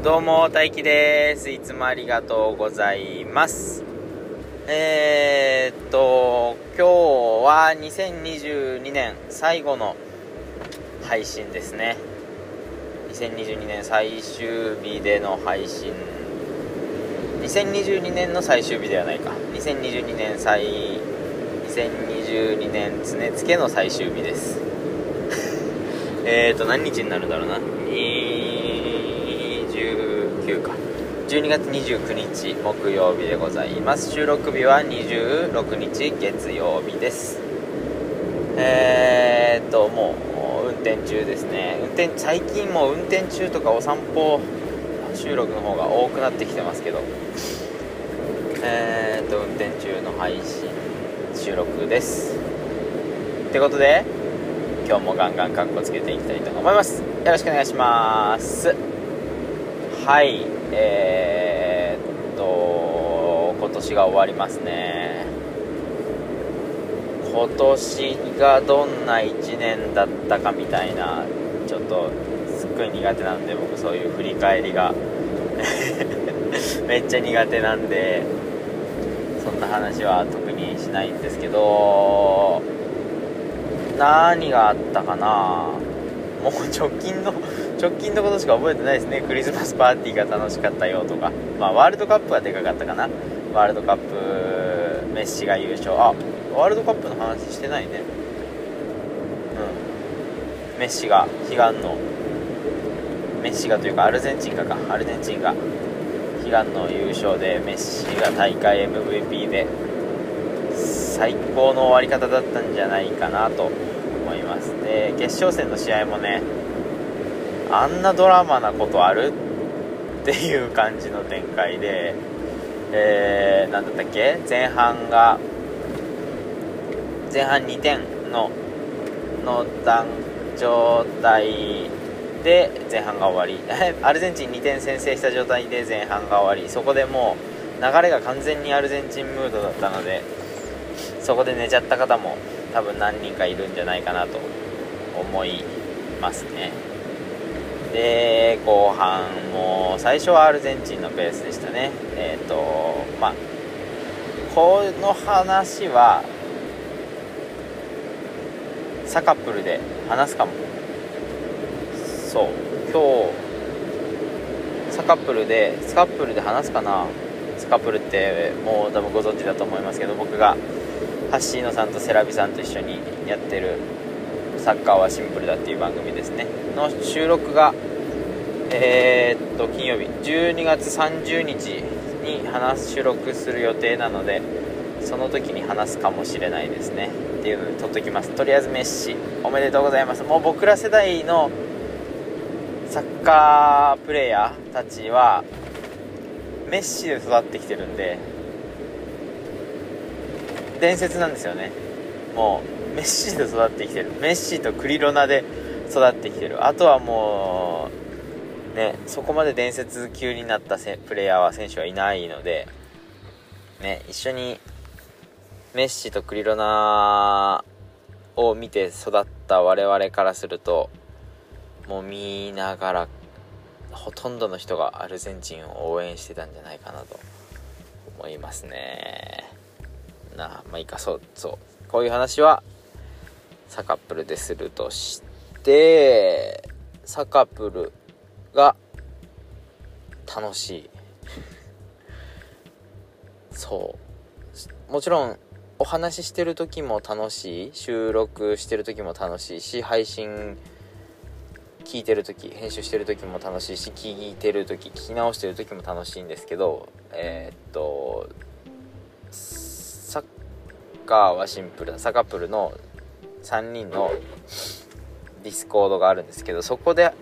どうも、大輝です。いつもありがとうございます。えー、っと、今日は2022年最後の配信ですね。2022年最終日での配信。2022年の最終日ではないか。2022年最、2022年常付の最終日です。えーっと、何日になるんだろうな。29か12月29日木曜日でございます。収録日は26日月曜日です。えー、っともう運転中ですね。運転最近もう運転中とかお散歩収録の方が多くなってきてますけど。えー、っと運転中の配信収録です。ってことで今日もガンガンカッコつけていきたいと思います。よろしくお願いします。はい。えー、っと今年が終わりますね。今年がどんな1年だったかみたいなちょっとすっごい苦手なんで僕そういう振り返りが。めっちゃ苦手なんでそんな話は特にしないんですけど何があったかな。もう直近の直近のことしか覚えてないですね。クリスマスパーティーが楽しかったよとか。まあワールドカップはでかかったかな。ワールドカップメッシが優勝。あワールドカップの話してないね。うん。メッシが悲願の。メッシがというかアルゼンチンがか。アルゼンチンが悲願の優勝でメッシが大会 MVP で最高の終わり方だったんじゃないかなと思います。で決勝戦の試合もねあんなドラマなことある？っていう感じの展開で、えー、だったっけ？前半が前半2点のの段状態で前半が終わり。アルゼンチン2点先制した状態で前半が終わり。そこでもう流れが完全にアルゼンチンムードだったのでそこで寝ちゃった方も多分何人かいるんじゃないかなと思いますね。で後半も最初はアルゼンチンのペースでしたね。えっ、ー、とまあこの話はサカップルで話すかも。そう。今日サカップルでスカップルで話すかな。スカップルってもう多分ご存知だと思いますけど僕がハッシーノさんとセラビさんと一緒にやってるサッカーはシンプルだっていう番組ですね。の収録がえー、っと金曜日。12月30日に話収録する予定なのでその時に話すかもしれないですね。っていうので撮っときます。とりあえずメッシおめでとうございます。もう僕ら世代のサッカープレーヤーたちはメッシで育ってきてるんで伝説なんですよね。もうメッシーで育ってきてる。メッシーとクリロナで育ってきてる。あとはもうねそこまで伝説級になったプレイヤーは選手はいないのでね一緒にメッシとクリロナを見て育った我々からするともう見ながらほとんどの人がアルゼンチンを応援してたんじゃないかなと思いますね。なあまあいいかそうそう。こういう話はサカップルでするとしてサカップルが楽しい。そう。もちろんお話ししてる時も楽しい。収録してる時も楽しいし配信聞いてる時編集してる時も楽しいし聞いてる時聞き直してる時も楽しいんですけどえー、っとサッカーはシンプルなサカップルの3人のDiscord があるんですけどそこで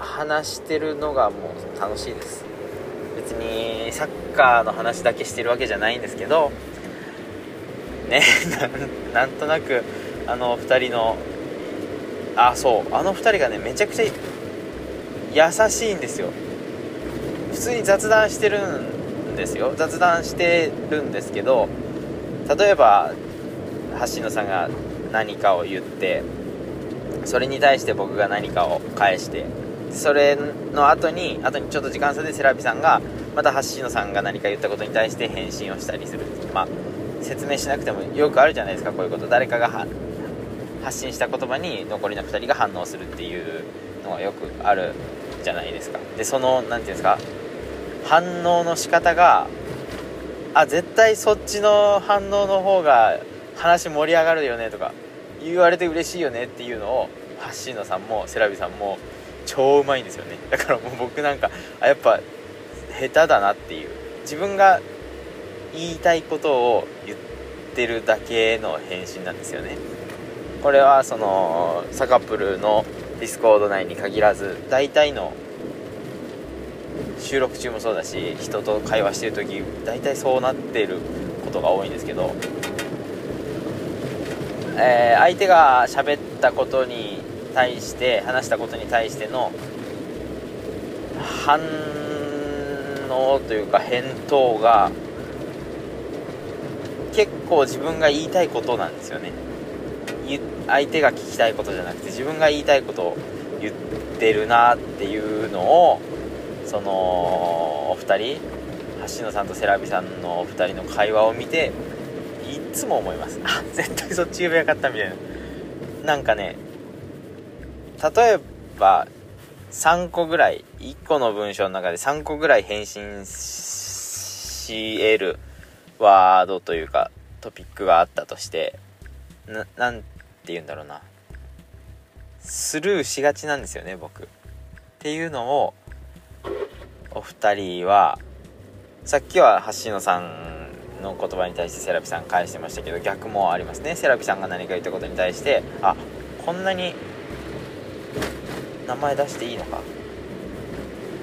話してるのがもう楽しいです。別にサッカーの話だけしてるわけじゃないんですけどね なんとなくあの2人のあそうあの2人がねめちゃくちゃ優しいんですよ。普通に雑談してるんですよ。雑談してるんですけど例えば橋野さんが何かを言ってそれに対して僕が何かを返してそれの後に後にちょっと時間差でセラビさんがまた橋野さんが何か言ったことに対して返信をしたりする。まあ説明しなくてもよくあるじゃないですかこういうこと。誰かが発信した言葉に残りの2人が反応するっていうのがよくあるじゃないですか。でその何て言うんですか反応の仕方があ絶対そっちの反応の方が話盛り上がるよねとか言われて嬉しいよねっていうのを橋野さんもセラビさんも超うまいんですよね。だからもう僕なんかあやっぱ下手だなっていう。自分が言いたいことを言ってるだけの返信なんですよね。これはそのサカップルの Discord 内に限らず大体の収録中もそうだし人と会話してる時大体そうなってることが多いんですけど、えー、相手が喋ったことに対して話したことに対しての反応というか返答が結構自分が言いたいことなんですよね。相手が聞きたいことじゃなくて自分が言いたいことを言ってるなっていうのをそのお二人橋野さんとセラビさんのお二人の会話を見てつも思います。あ絶対そっち言えばよかったみたいな。なんかね例えば3個ぐらい1個の文章の中で3個ぐらい返信し得るワードというかトピックがあったとしてななんて言うんだろうな。スルーしがちなんですよね僕。っていうのをお二人はさっきは橋野さんの言葉に対してセラピさん返してましたけど逆もありますね。セラピさんが何か言ったことに対してあこんなに名前出していいのか、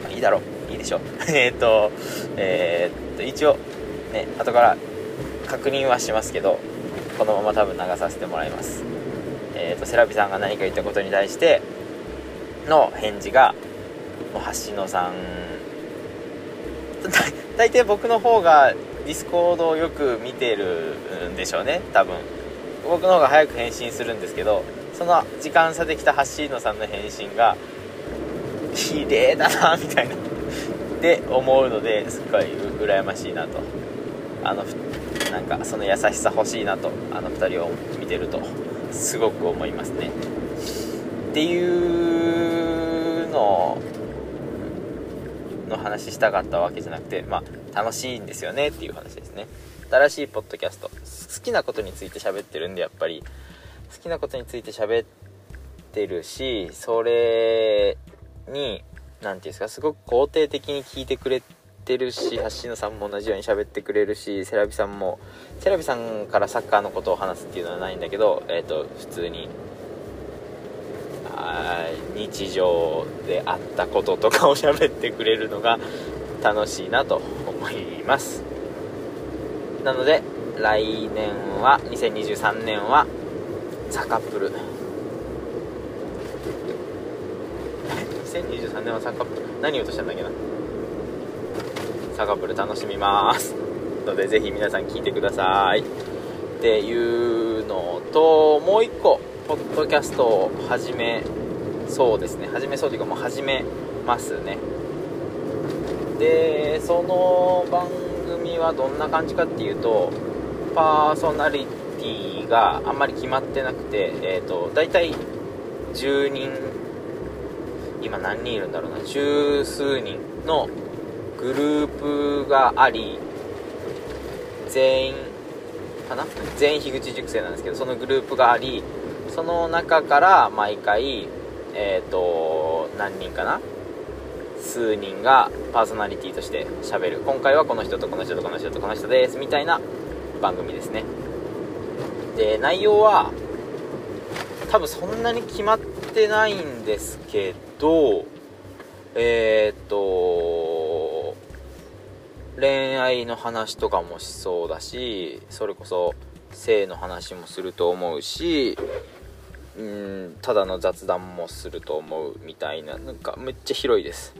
いいだろう。いいでしょ えっとえー、っと一応ね後から確認はしますけどこのまま多分流させてもらいます。えーと、セラピさんが何か言ったことに対しての返事がもう橋野さん大体僕の方が Discord をよく見てるんでしょうね多分。僕の方が早く返信するんですけどその時間差できた橋野さんの返信が綺麗だなみたいな。って思うのですっごい羨ましいなと。あのなんかその優しさ欲しいなとあの2人を見てるとすごく思いますね。っていうのの話したかったわけじゃなくてまあ楽しいんですよねっていう話ですね。新しいポッドキャスト。好きなことについて喋ってるんでやっぱり。好きなことについて喋ってるしそれに何て言うんですかすごく肯定的に聞いてくれてるし橋野さんも同じように喋ってくれるしセラビさんもセラビさんからサッカーのことを話すっていうのはないんだけど、えーと、普通に日常であったこととかを喋ってくれるのが楽しいなと思います。なので来年は2023年はザカップル。2023年はサカップル？何言おうとしたんだっけな？サカップル楽しみます。のでぜひ皆さん聞いてください。っていうのともう一個ポッドキャストを始めそうですね。始めそうというかもう始めますね。でその番組はどんな感じかっていうとパーソナリティがあんまり決まってなくて、えーと、大体10人今何人いるんだろうな十数人のグループがあり全員かな？全員樋口塾生なんですけどそのグループがありその中から毎回えっ、ー、と何人かな？数人がパーソナリティとしてしゃべる。今回はこの人とこの人とこの人とこの人です。みたいな番組ですね。で内容は多分そんなに決まってないんですけどえっ、と恋愛の話とかもしそうだしそれこそ性の話もすると思うしうんただの雑談もすると思うみたいななんかめっちゃ広いです。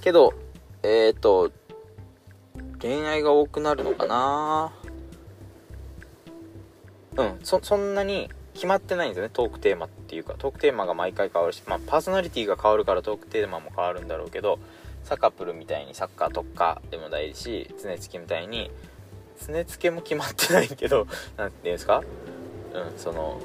けどえっ、ー、と恋愛が多くなるのかな？うんそそんなに決まってないんですよねトークテーマっていうか。トークテーマが毎回変わるし、まあ、パーソナリティが変わるからトークテーマも変わるんだろうけどサカプルみたいにサッカー特化でもないし常つきみたいに常つけも決まってないけど何て言うんですか？うんその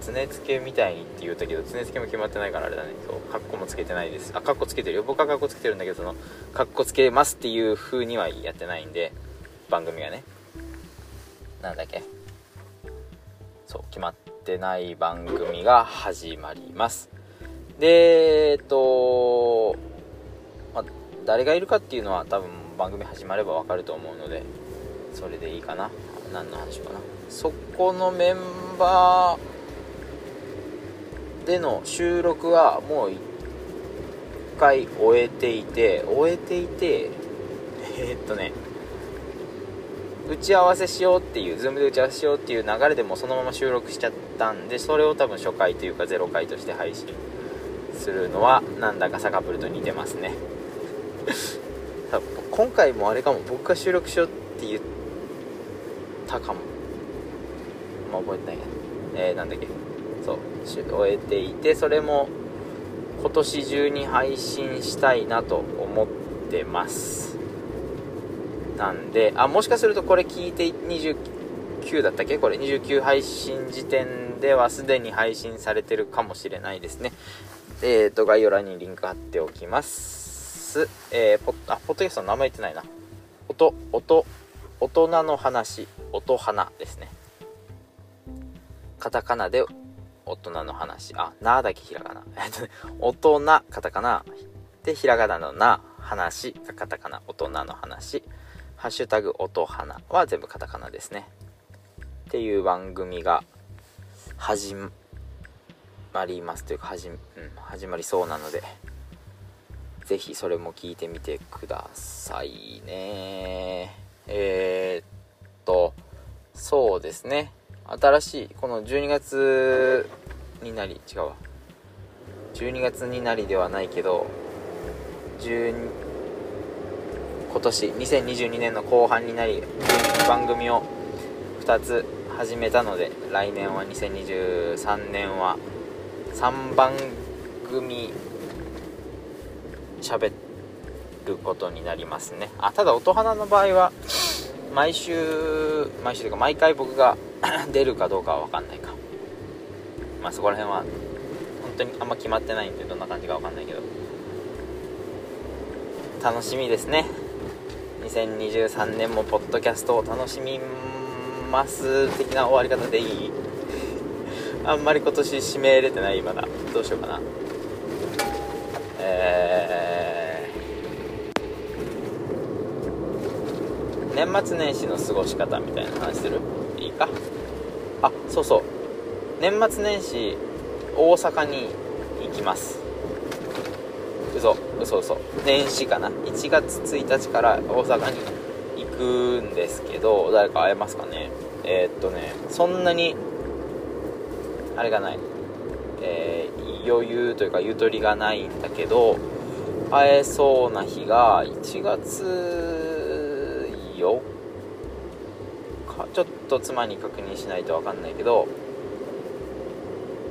常つけみたいにって言ったけど常つけも決まってないからあれだね。そうカッコもつけてないです。あカッコつけてるよ。僕はカッコつけてるんだけどそのカッコつけますっていう風にはやってないんで番組がね。なんだっけ。そう決まってない番組が始まります。でえっと、まあ、誰がいるかっていうのは多分番組始まればわかると思うのでそれでいいかな。何の話かな。そこのメンバーでの収録はもう1回終えていて終えていて えー、っとね打ち合わせしようっていう Zoom で打ち合わせしようっていう流れでもそのまま収録しちゃったんでそれを多分初回というか0回として配信するのはなんだかサカプルと似てますね。今回もあれかも。僕が収録しようって言ったかも。まあ覚えてないや。えー、なんだっけ。終えていてそれも今年中に配信したいなと思ってます。なんであもしかするとこれ聞いて29だったっけ？これ29配信時点ではすでに配信されてるかもしれないですね。えっ、ー、と概要欄にリンク貼っておきます。えー、ポッあポッドキャストの名前言ってないな。音音大人の話音花ですね。カタカナで大人の話あなだけひらがな 大人カタカナでひらがなのな話がカタカナ大人の話ハッシュタグ音花は全部カタカナですね。っていう番組が始まりますというか始,、うん、始まりそうなので、是非それも聞いてみてくださいね。えー、っと、そうですね。新しい、この12月になり、違うわ。12月になりではないけど、12今年2022年の後半になり番組を2つ始めたので来年は2023年は3番組喋ることになりますねあただ音花の場合は毎週毎週というか毎回僕が 出るかどうかは分かんないか。まあそこら辺は本当にあんま決まってないんでどんな感じか分かんないけど。楽しみですね。2023年もポッドキャストを楽しみます的な終わり方でいい？あんまり今年締めれてないまだ。どうしようかなえー、年末年始の過ごし方みたいな話する？いいか？あそうそう。年末年始大阪に行きます。嘘嘘嘘。年始かな？1月1日から大阪に行くんですけど誰か会えますかね？えー、っとねそんなにあれがない。えー、余裕というかゆとりがないんだけど会えそうな日が1月4日ちょっと妻に確認しないと分かんないけど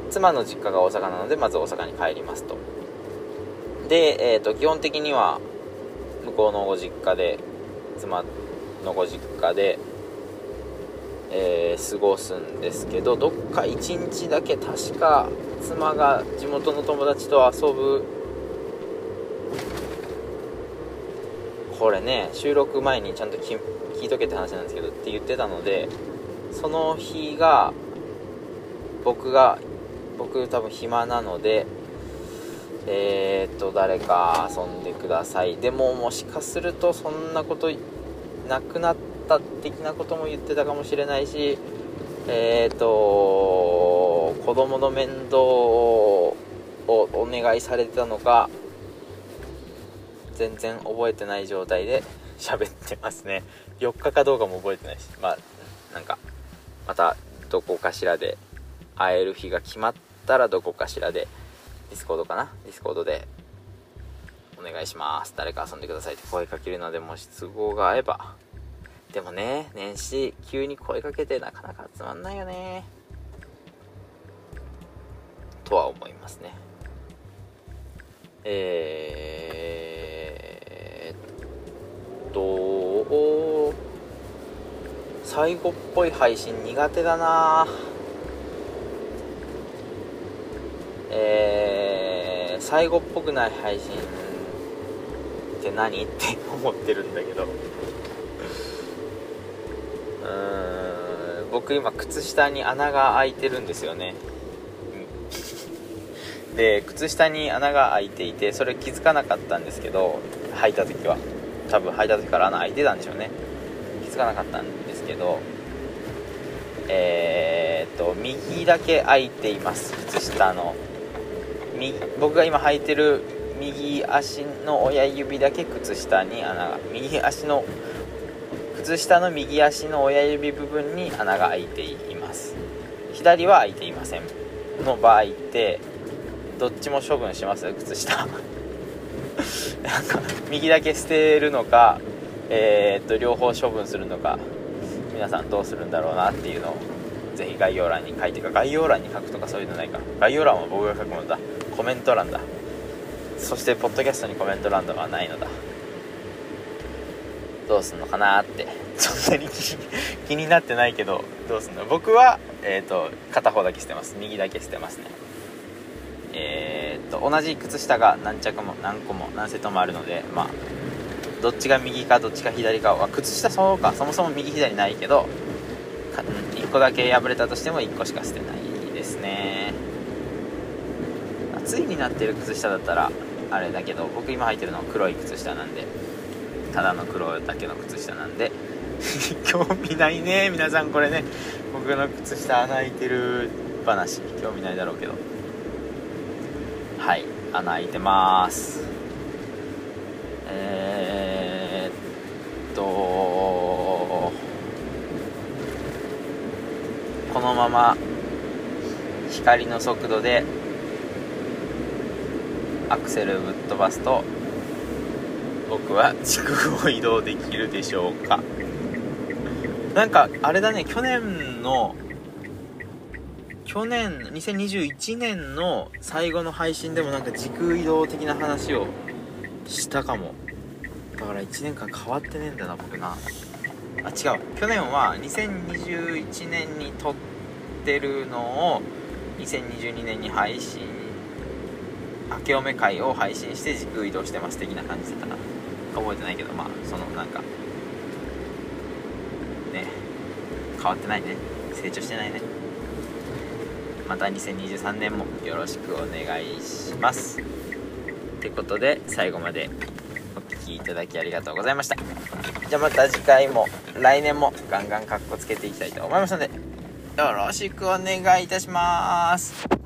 妻の実家が大阪なのでまず大阪に帰りますと。で、えーと、基本的には向こうのご実家で妻のご実家で、えー、過ごすんですけどどっか1日だけ確か妻が地元の友達と遊ぶこれね収録前にちゃんと聞いとけって話なんですけどって言ってたのでその日が僕が僕多分暇なのでえー、っと誰か遊んでください。でももしかするとそんなことなくなった的なことも言ってたかもしれないしえー、っと子供の面倒をお願いされてたのか全然覚えてない状態で 喋ってますね。4日かどうかも覚えてないし。まあなんかまたどこかしらで会える日が決まったらどこかしらで Discord かな？ Discord でお願いします。誰か遊んでくださいって。声かけるのでもし都合が合えば。でもね年始急に声かけてなかなか集まんないよね。とは思いますね。えー、っと最後っぽい配信苦手だな。えー、最後っぽくない配信って何？って思ってるんだけど。うん僕今靴下に穴が開いてるんですよね、で靴下に穴が開いていてそれ気づかなかったんですけど履いた時は。多分履いた時から穴開いてたんでしょうね。気づかなかったんですけど。えー、っと右だけ開いています。靴下の。右僕が今履いてる右足の親指だけ靴下に穴が右足の靴下の右足の親指部分に穴が開いています。左は開いていません。の場合ってどっちも処分します？靴下。なんか右だけ捨てるのかえー、っと両方処分するのか皆さんどうするんだろうなっていうのをぜひ概要欄に書いてか概要欄に書くとかそういうのないか。概要欄は僕が書くものだ。コメント欄だ。そしてポッドキャストにコメント欄とかはないのだ。どうすんのかなって。そんなに気になってないけどどうすんの。僕は、えーと、片方だけ捨てます。右だけ捨てますね。えー、っと同じ靴下が何着も何個も何セットもあるのでまあどっちが右かどっちが左かは靴下そうかそもそも右左ないけど1個だけ破れたとしても1個しか捨てないですね。ついになってる靴下だったらあれだけど僕今履いてるの黒い靴下なんでただの黒だけの靴下なんで 興味ないね皆さん。これね僕の靴下穴開いてる話興味ないだろうけど。はい穴開いてます。えー、っとこのまま光の速度でアクセルぶっ飛ばすと僕は地区を移動できるでしょうか。なんかあれだね去年の去年2021年の最後の配信でもなんか時空移動的な話をしたかも。だから1年間変わってねえんだな僕な。あ違う。去年は2021年に撮ってるのを2022年に配信明けおめ会を配信して時空移動してます的な感じだったかな。覚えてないけどまあそのなんかね。変わってないね。成長してないね。また2023年もよろしくお願いします。ってことで最後までお聴きいただきありがとうございました。じゃあまた次回も来年もガンガンカッコつけていきたいと思いますのでよろしくお願いいたします。